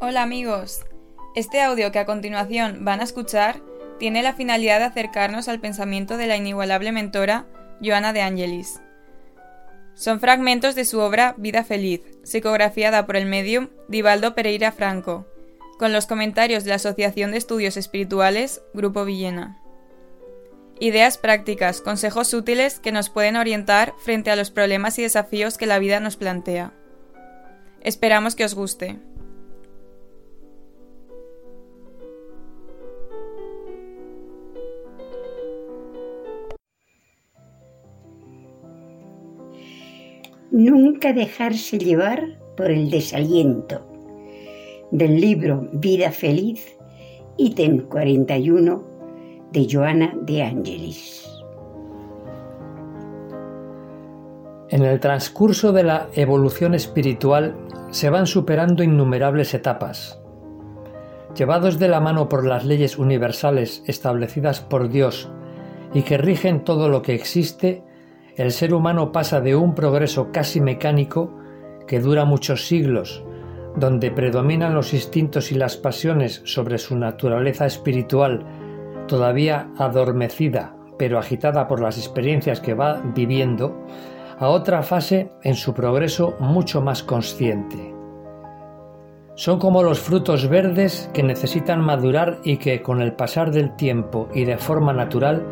Hola amigos, este audio que a continuación van a escuchar tiene la finalidad de acercarnos al pensamiento de la inigualable mentora Joana de Angelis. Son fragmentos de su obra Vida Feliz, psicografiada por el medium Divaldo Pereira Franco, con los comentarios de la Asociación de Estudios Espirituales Grupo Villena. Ideas prácticas, consejos útiles que nos pueden orientar frente a los problemas y desafíos que la vida nos plantea. Esperamos que os guste. Nunca dejarse llevar por el desaliento. Del libro Vida Feliz, ítem 41 de Joana de Angelis. En el transcurso de la evolución espiritual se van superando innumerables etapas. Llevados de la mano por las leyes universales establecidas por Dios y que rigen todo lo que existe, el ser humano pasa de un progreso casi mecánico que dura muchos siglos, donde predominan los instintos y las pasiones sobre su naturaleza espiritual, todavía adormecida pero agitada por las experiencias que va viviendo, a otra fase en su progreso mucho más consciente. Son como los frutos verdes que necesitan madurar y que con el pasar del tiempo y de forma natural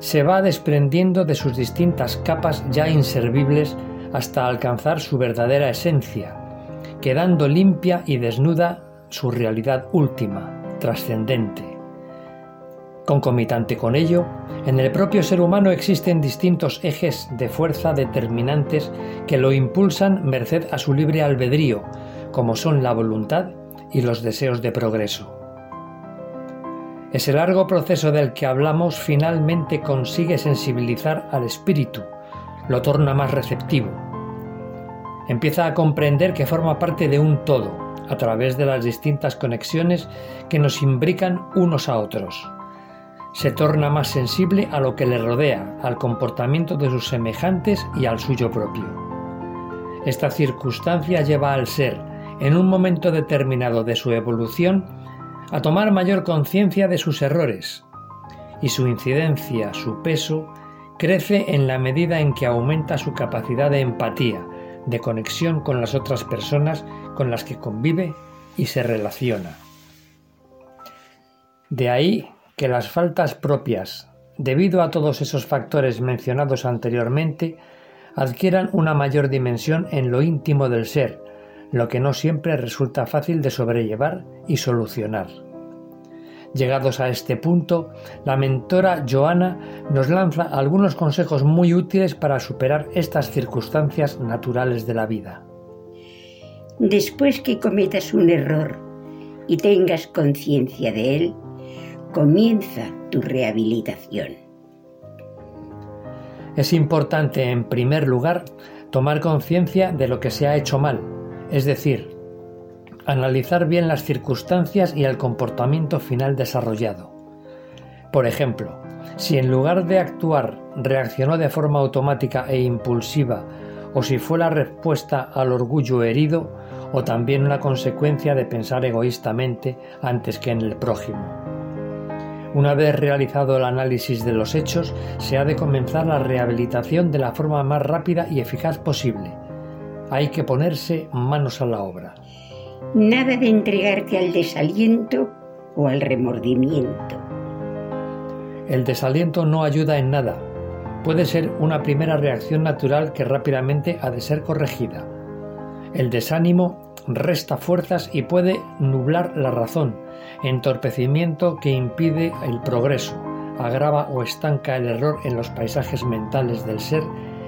se va desprendiendo de sus distintas capas ya inservibles hasta alcanzar su verdadera esencia, quedando limpia y desnuda su realidad última, trascendente. Concomitante con ello, en el propio ser humano existen distintos ejes de fuerza determinantes que lo impulsan merced a su libre albedrío, como son la voluntad y los deseos de progreso. Ese largo proceso del que hablamos finalmente consigue sensibilizar al espíritu, lo torna más receptivo. Empieza a comprender que forma parte de un todo, a través de las distintas conexiones que nos imbrican unos a otros. Se torna más sensible a lo que le rodea, al comportamiento de sus semejantes y al suyo propio. Esta circunstancia lleva al ser, en un momento determinado de su evolución, a tomar mayor conciencia de sus errores, y su incidencia, su peso, crece en la medida en que aumenta su capacidad de empatía, de conexión con las otras personas con las que convive y se relaciona. De ahí que las faltas propias, debido a todos esos factores mencionados anteriormente, adquieran una mayor dimensión en lo íntimo del ser, lo que no siempre resulta fácil de sobrellevar y solucionar. Llegados a este punto, la mentora Joana nos lanza algunos consejos muy útiles para superar estas circunstancias naturales de la vida. Después que cometas un error y tengas conciencia de él, comienza tu rehabilitación. Es importante, en primer lugar, tomar conciencia de lo que se ha hecho mal es decir, analizar bien las circunstancias y el comportamiento final desarrollado. Por ejemplo, si en lugar de actuar reaccionó de forma automática e impulsiva, o si fue la respuesta al orgullo herido, o también una consecuencia de pensar egoístamente antes que en el prójimo. Una vez realizado el análisis de los hechos, se ha de comenzar la rehabilitación de la forma más rápida y eficaz posible, hay que ponerse manos a la obra. Nada de entregarte al desaliento o al remordimiento. El desaliento no ayuda en nada. Puede ser una primera reacción natural que rápidamente ha de ser corregida. El desánimo resta fuerzas y puede nublar la razón, entorpecimiento que impide el progreso, agrava o estanca el error en los paisajes mentales del ser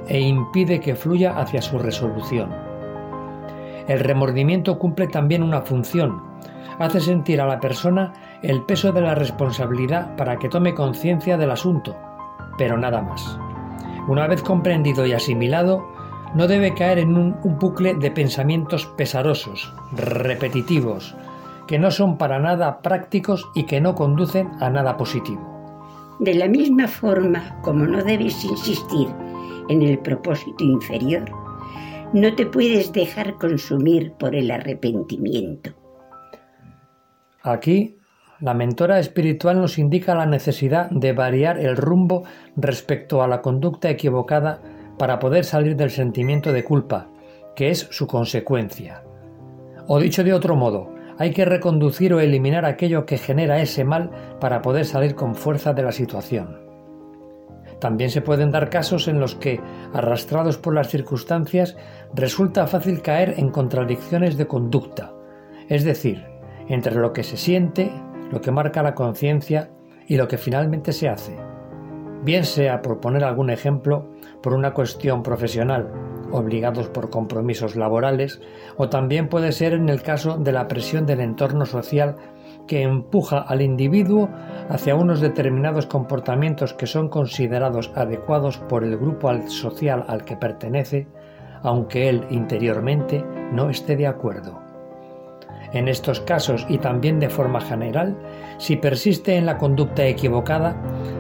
e impide que fluya hacia su resolución. El remordimiento cumple también una función, hace sentir a la persona el peso de la responsabilidad para que tome conciencia del asunto, pero nada más. Una vez comprendido y asimilado, no debe caer en un, bucle de pensamientos pesarosos, repetitivos, que no son para nada prácticos y que no conducen a nada positivo. De la misma forma como no debes insistir en el propósito inferior, no te puedes dejar consumir por el arrepentimiento. Aquí, la mentora espiritual nos indica la necesidad de variar el rumbo respecto a la conducta equivocada para poder salir del sentimiento de culpa, que es su consecuencia. O dicho de otro modo, hay que reconducir o eliminar aquello que genera ese mal para poder salir con fuerza de la situación. También se pueden dar casos en los que, arrastrados por las circunstancias, resulta fácil caer en contradicciones de conducta, es decir, entre lo que se siente, lo que marca la conciencia y lo que finalmente se hace. Bien sea, por poner algún ejemplo, por una cuestión profesional, obligados por compromisos laborales, o también puede ser en el caso de la presión del entorno social que empuja al individuo hacia unos determinados comportamientos que son considerados adecuados por el grupo social al que pertenece, aunque él interiormente no esté de acuerdo. En estos casos y también de forma general, si persiste en la conducta equivocada,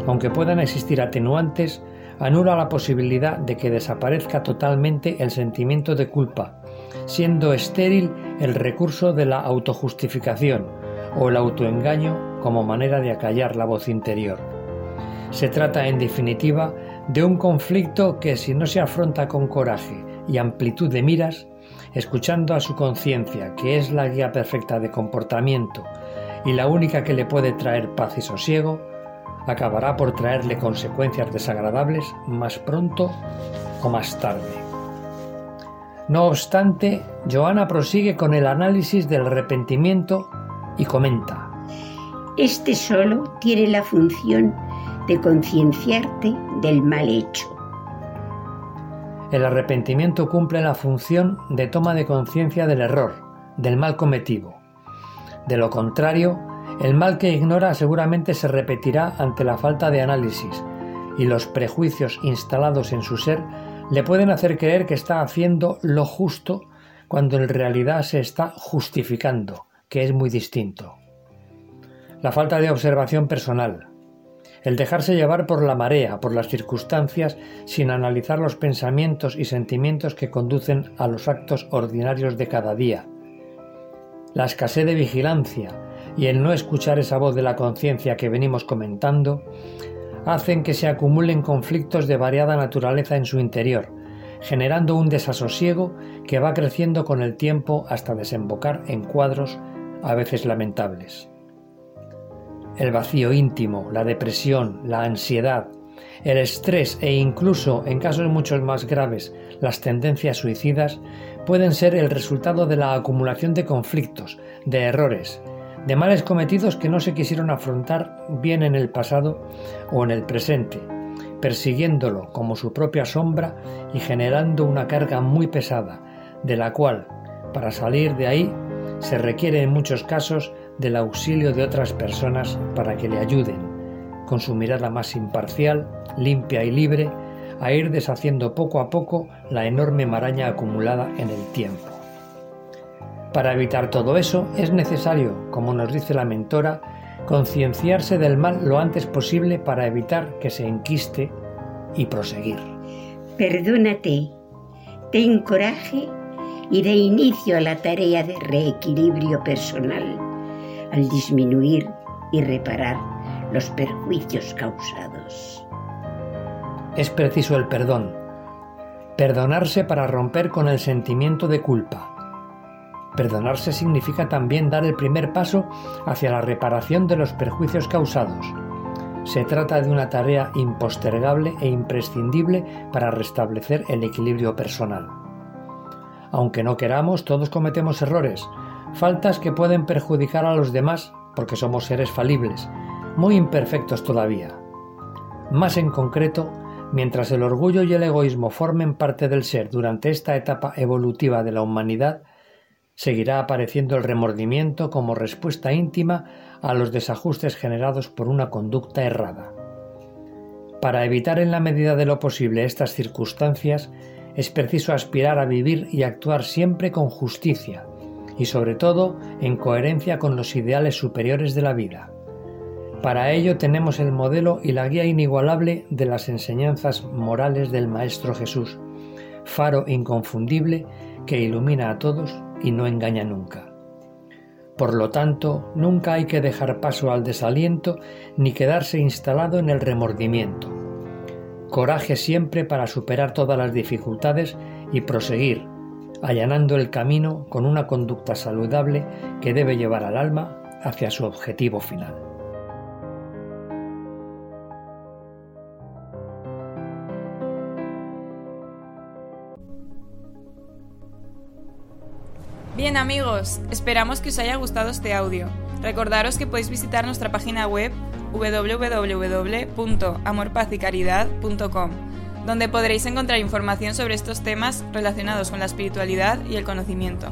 aunque puedan existir atenuantes, anula la posibilidad de que desaparezca totalmente el sentimiento de culpa, siendo estéril el recurso de la autojustificación, o el autoengaño como manera de acallar la voz interior. Se trata, en definitiva, de un conflicto que si no se afronta con coraje y amplitud de miras, escuchando a su conciencia, que es la guía perfecta de comportamiento y la única que le puede traer paz y sosiego, acabará por traerle consecuencias desagradables más pronto o más tarde. No obstante, Joana prosigue con el análisis del arrepentimiento y comenta. Este solo tiene la función de concienciarte del mal hecho. El arrepentimiento cumple la función de toma de conciencia del error, del mal cometido. De lo contrario, el mal que ignora seguramente se repetirá ante la falta de análisis y los prejuicios instalados en su ser le pueden hacer creer que está haciendo lo justo cuando en realidad se está justificando, que es muy distinto. La falta de observación personal, el dejarse llevar por la marea, por las circunstancias, sin analizar los pensamientos y sentimientos que conducen a los actos ordinarios de cada día, la escasez de vigilancia y el no escuchar esa voz de la conciencia que venimos comentando, hacen que se acumulen conflictos de variada naturaleza en su interior, generando un desasosiego que va creciendo con el tiempo hasta desembocar en cuadros a veces lamentables. El vacío íntimo, la depresión, la ansiedad, el estrés e incluso, en casos muchos más graves, las tendencias suicidas pueden ser el resultado de la acumulación de conflictos, de errores, de males cometidos que no se quisieron afrontar bien en el pasado o en el presente, persiguiéndolo como su propia sombra y generando una carga muy pesada, de la cual, para salir de ahí, se requiere en muchos casos del auxilio de otras personas para que le ayuden, con su mirada más imparcial, limpia y libre, a ir deshaciendo poco a poco la enorme maraña acumulada en el tiempo. Para evitar todo eso es necesario, como nos dice la mentora, concienciarse del mal lo antes posible para evitar que se enquiste y proseguir. Perdónate, ten coraje y de inicio a la tarea de reequilibrio personal, al disminuir y reparar los perjuicios causados. Es preciso el perdón, perdonarse para romper con el sentimiento de culpa. Perdonarse significa también dar el primer paso hacia la reparación de los perjuicios causados. Se trata de una tarea impostergable e imprescindible para restablecer el equilibrio personal. Aunque no queramos, todos cometemos errores, faltas que pueden perjudicar a los demás porque somos seres falibles, muy imperfectos todavía. Más en concreto, mientras el orgullo y el egoísmo formen parte del ser durante esta etapa evolutiva de la humanidad, seguirá apareciendo el remordimiento como respuesta íntima a los desajustes generados por una conducta errada. Para evitar en la medida de lo posible estas circunstancias, es preciso aspirar a vivir y actuar siempre con justicia y sobre todo en coherencia con los ideales superiores de la vida. Para ello tenemos el modelo y la guía inigualable de las enseñanzas morales del Maestro Jesús, faro inconfundible que ilumina a todos y no engaña nunca. Por lo tanto, nunca hay que dejar paso al desaliento ni quedarse instalado en el remordimiento. Coraje siempre para superar todas las dificultades y proseguir, allanando el camino con una conducta saludable que debe llevar al alma hacia su objetivo final. Bien amigos, esperamos que os haya gustado este audio. Recordaros que podéis visitar nuestra página web www.amorpazycaridad.com, donde podréis encontrar información sobre estos temas relacionados con la espiritualidad y el conocimiento.